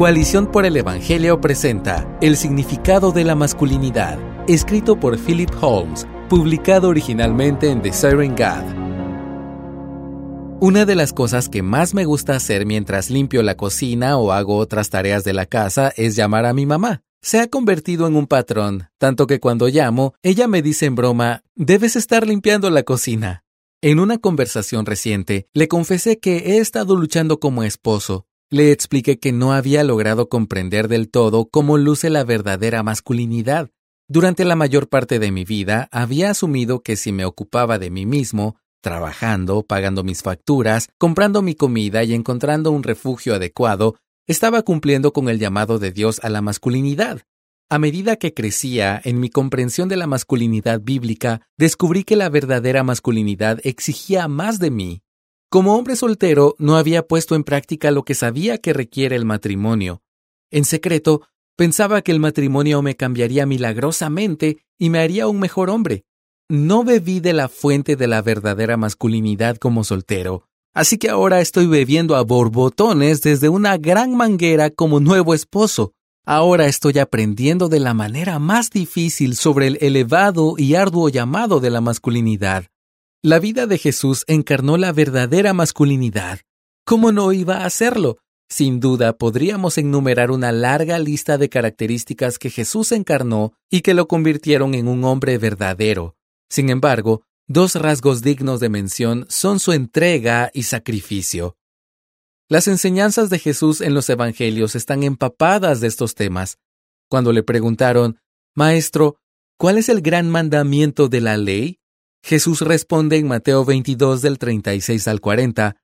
Coalición por el Evangelio presenta El significado de la masculinidad, escrito por Philip Holmes, publicado originalmente en The Siren God. Una de las cosas que más me gusta hacer mientras limpio la cocina o hago otras tareas de la casa es llamar a mi mamá. Se ha convertido en un patrón, tanto que cuando llamo, ella me dice en broma, debes estar limpiando la cocina. En una conversación reciente, le confesé que he estado luchando como esposo, le expliqué que no había logrado comprender del todo cómo luce la verdadera masculinidad. Durante la mayor parte de mi vida había asumido que si me ocupaba de mí mismo, trabajando, pagando mis facturas, comprando mi comida y encontrando un refugio adecuado, estaba cumpliendo con el llamado de Dios a la masculinidad. A medida que crecía en mi comprensión de la masculinidad bíblica, descubrí que la verdadera masculinidad exigía más de mí. Como hombre soltero, no había puesto en práctica lo que sabía que requiere el matrimonio. En secreto, pensaba que el matrimonio me cambiaría milagrosamente y me haría un mejor hombre. No bebí de la fuente de la verdadera masculinidad como soltero, así que ahora estoy bebiendo a borbotones desde una gran manguera como nuevo esposo. Ahora estoy aprendiendo de la manera más difícil sobre el elevado y arduo llamado de la masculinidad. La vida de Jesús encarnó la verdadera masculinidad. ¿Cómo no iba a hacerlo? Sin duda podríamos enumerar una larga lista de características que Jesús encarnó y que lo convirtieron en un hombre verdadero. Sin embargo, dos rasgos dignos de mención son su entrega y sacrificio. Las enseñanzas de Jesús en los Evangelios están empapadas de estos temas. Cuando le preguntaron, Maestro, ¿cuál es el gran mandamiento de la ley? Jesús responde en Mateo 22 del 36 al 40,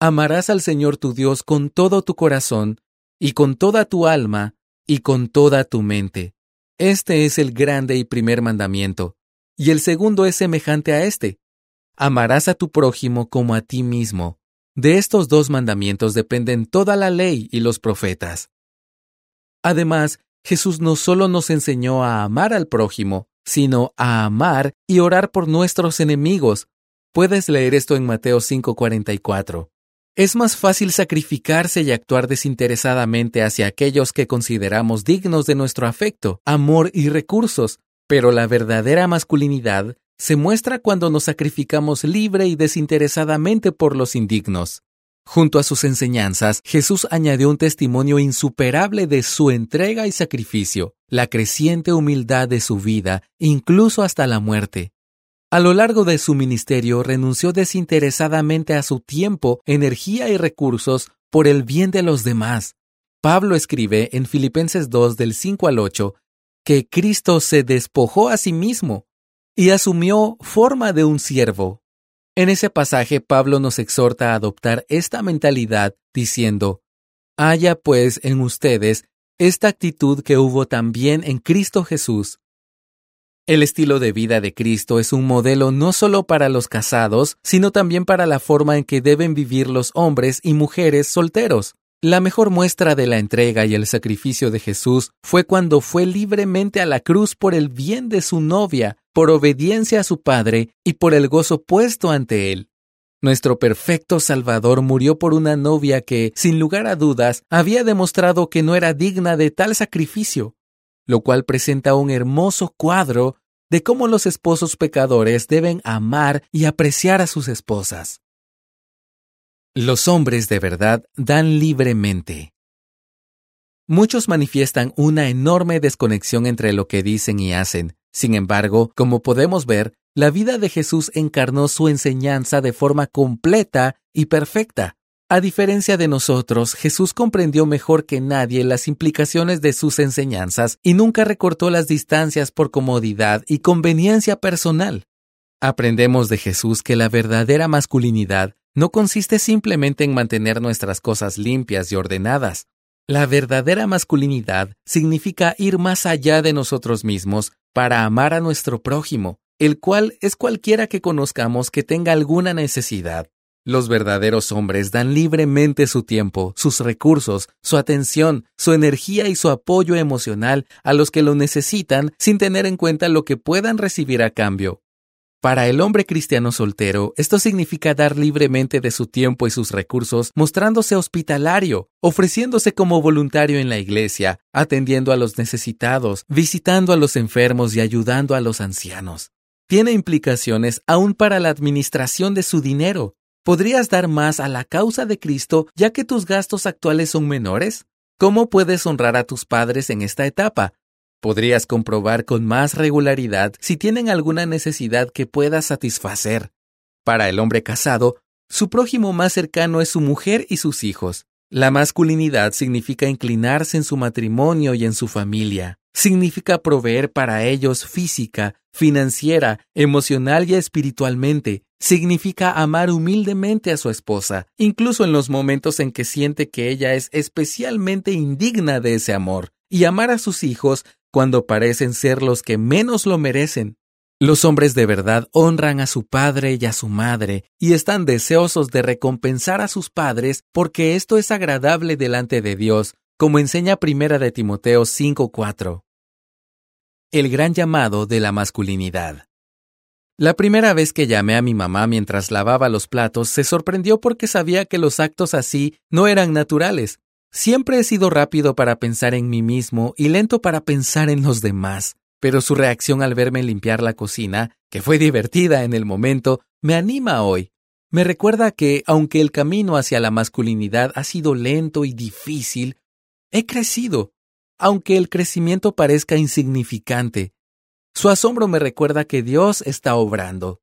Amarás al Señor tu Dios con todo tu corazón, y con toda tu alma, y con toda tu mente. Este es el grande y primer mandamiento, y el segundo es semejante a este. Amarás a tu prójimo como a ti mismo. De estos dos mandamientos dependen toda la ley y los profetas. Además, Jesús no solo nos enseñó a amar al prójimo, sino a amar y orar por nuestros enemigos. Puedes leer esto en Mateo 5:44. Es más fácil sacrificarse y actuar desinteresadamente hacia aquellos que consideramos dignos de nuestro afecto, amor y recursos, pero la verdadera masculinidad se muestra cuando nos sacrificamos libre y desinteresadamente por los indignos. Junto a sus enseñanzas, Jesús añadió un testimonio insuperable de su entrega y sacrificio, la creciente humildad de su vida, incluso hasta la muerte. A lo largo de su ministerio renunció desinteresadamente a su tiempo, energía y recursos por el bien de los demás. Pablo escribe en Filipenses 2 del 5 al 8 que Cristo se despojó a sí mismo y asumió forma de un siervo, en ese pasaje Pablo nos exhorta a adoptar esta mentalidad diciendo, haya pues en ustedes esta actitud que hubo también en Cristo Jesús. El estilo de vida de Cristo es un modelo no solo para los casados, sino también para la forma en que deben vivir los hombres y mujeres solteros. La mejor muestra de la entrega y el sacrificio de Jesús fue cuando fue libremente a la cruz por el bien de su novia, por obediencia a su Padre y por el gozo puesto ante Él. Nuestro perfecto Salvador murió por una novia que, sin lugar a dudas, había demostrado que no era digna de tal sacrificio, lo cual presenta un hermoso cuadro de cómo los esposos pecadores deben amar y apreciar a sus esposas. Los hombres de verdad dan libremente. Muchos manifiestan una enorme desconexión entre lo que dicen y hacen, sin embargo, como podemos ver, la vida de Jesús encarnó su enseñanza de forma completa y perfecta. A diferencia de nosotros, Jesús comprendió mejor que nadie las implicaciones de sus enseñanzas y nunca recortó las distancias por comodidad y conveniencia personal. Aprendemos de Jesús que la verdadera masculinidad no consiste simplemente en mantener nuestras cosas limpias y ordenadas. La verdadera masculinidad significa ir más allá de nosotros mismos para amar a nuestro prójimo, el cual es cualquiera que conozcamos que tenga alguna necesidad. Los verdaderos hombres dan libremente su tiempo, sus recursos, su atención, su energía y su apoyo emocional a los que lo necesitan sin tener en cuenta lo que puedan recibir a cambio. Para el hombre cristiano soltero, esto significa dar libremente de su tiempo y sus recursos, mostrándose hospitalario, ofreciéndose como voluntario en la iglesia, atendiendo a los necesitados, visitando a los enfermos y ayudando a los ancianos. Tiene implicaciones aún para la administración de su dinero. ¿Podrías dar más a la causa de Cristo ya que tus gastos actuales son menores? ¿Cómo puedes honrar a tus padres en esta etapa? Podrías comprobar con más regularidad si tienen alguna necesidad que puedas satisfacer. Para el hombre casado, su prójimo más cercano es su mujer y sus hijos. La masculinidad significa inclinarse en su matrimonio y en su familia. Significa proveer para ellos física, financiera, emocional y espiritualmente. Significa amar humildemente a su esposa, incluso en los momentos en que siente que ella es especialmente indigna de ese amor, y amar a sus hijos cuando parecen ser los que menos lo merecen. Los hombres de verdad honran a su padre y a su madre, y están deseosos de recompensar a sus padres porque esto es agradable delante de Dios, como enseña Primera de Timoteo 5:4. El gran llamado de la masculinidad. La primera vez que llamé a mi mamá mientras lavaba los platos se sorprendió porque sabía que los actos así no eran naturales, Siempre he sido rápido para pensar en mí mismo y lento para pensar en los demás, pero su reacción al verme limpiar la cocina, que fue divertida en el momento, me anima hoy. Me recuerda que, aunque el camino hacia la masculinidad ha sido lento y difícil, he crecido, aunque el crecimiento parezca insignificante. Su asombro me recuerda que Dios está obrando.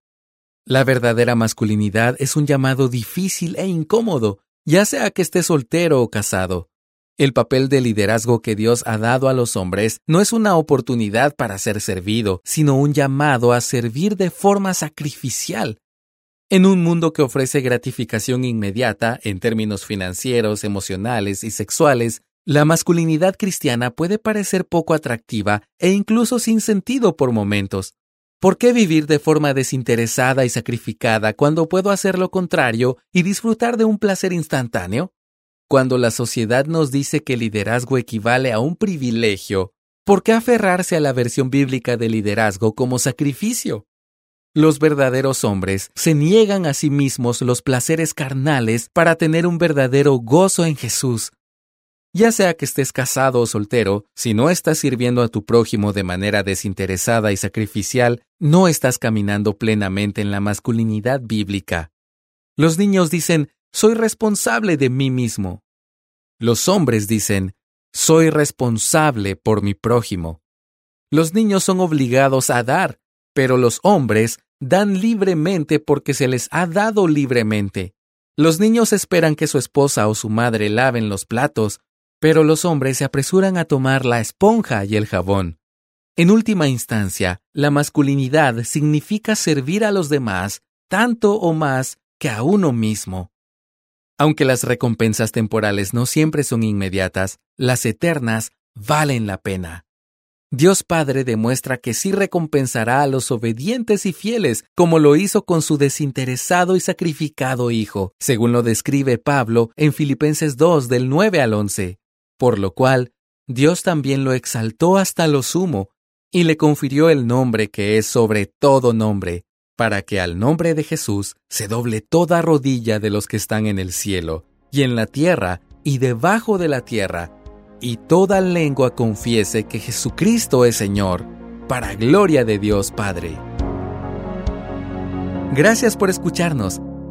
La verdadera masculinidad es un llamado difícil e incómodo, ya sea que esté soltero o casado. El papel de liderazgo que Dios ha dado a los hombres no es una oportunidad para ser servido, sino un llamado a servir de forma sacrificial. En un mundo que ofrece gratificación inmediata en términos financieros, emocionales y sexuales, la masculinidad cristiana puede parecer poco atractiva e incluso sin sentido por momentos. ¿Por qué vivir de forma desinteresada y sacrificada cuando puedo hacer lo contrario y disfrutar de un placer instantáneo? Cuando la sociedad nos dice que liderazgo equivale a un privilegio, ¿por qué aferrarse a la versión bíblica de liderazgo como sacrificio? Los verdaderos hombres se niegan a sí mismos los placeres carnales para tener un verdadero gozo en Jesús, ya sea que estés casado o soltero, si no estás sirviendo a tu prójimo de manera desinteresada y sacrificial, no estás caminando plenamente en la masculinidad bíblica. Los niños dicen, soy responsable de mí mismo. Los hombres dicen, soy responsable por mi prójimo. Los niños son obligados a dar, pero los hombres dan libremente porque se les ha dado libremente. Los niños esperan que su esposa o su madre laven los platos, pero los hombres se apresuran a tomar la esponja y el jabón. En última instancia, la masculinidad significa servir a los demás tanto o más que a uno mismo. Aunque las recompensas temporales no siempre son inmediatas, las eternas valen la pena. Dios Padre demuestra que sí recompensará a los obedientes y fieles, como lo hizo con su desinteresado y sacrificado Hijo, según lo describe Pablo en Filipenses 2 del 9 al 11 por lo cual Dios también lo exaltó hasta lo sumo, y le confirió el nombre que es sobre todo nombre, para que al nombre de Jesús se doble toda rodilla de los que están en el cielo, y en la tierra, y debajo de la tierra, y toda lengua confiese que Jesucristo es Señor, para gloria de Dios Padre. Gracias por escucharnos.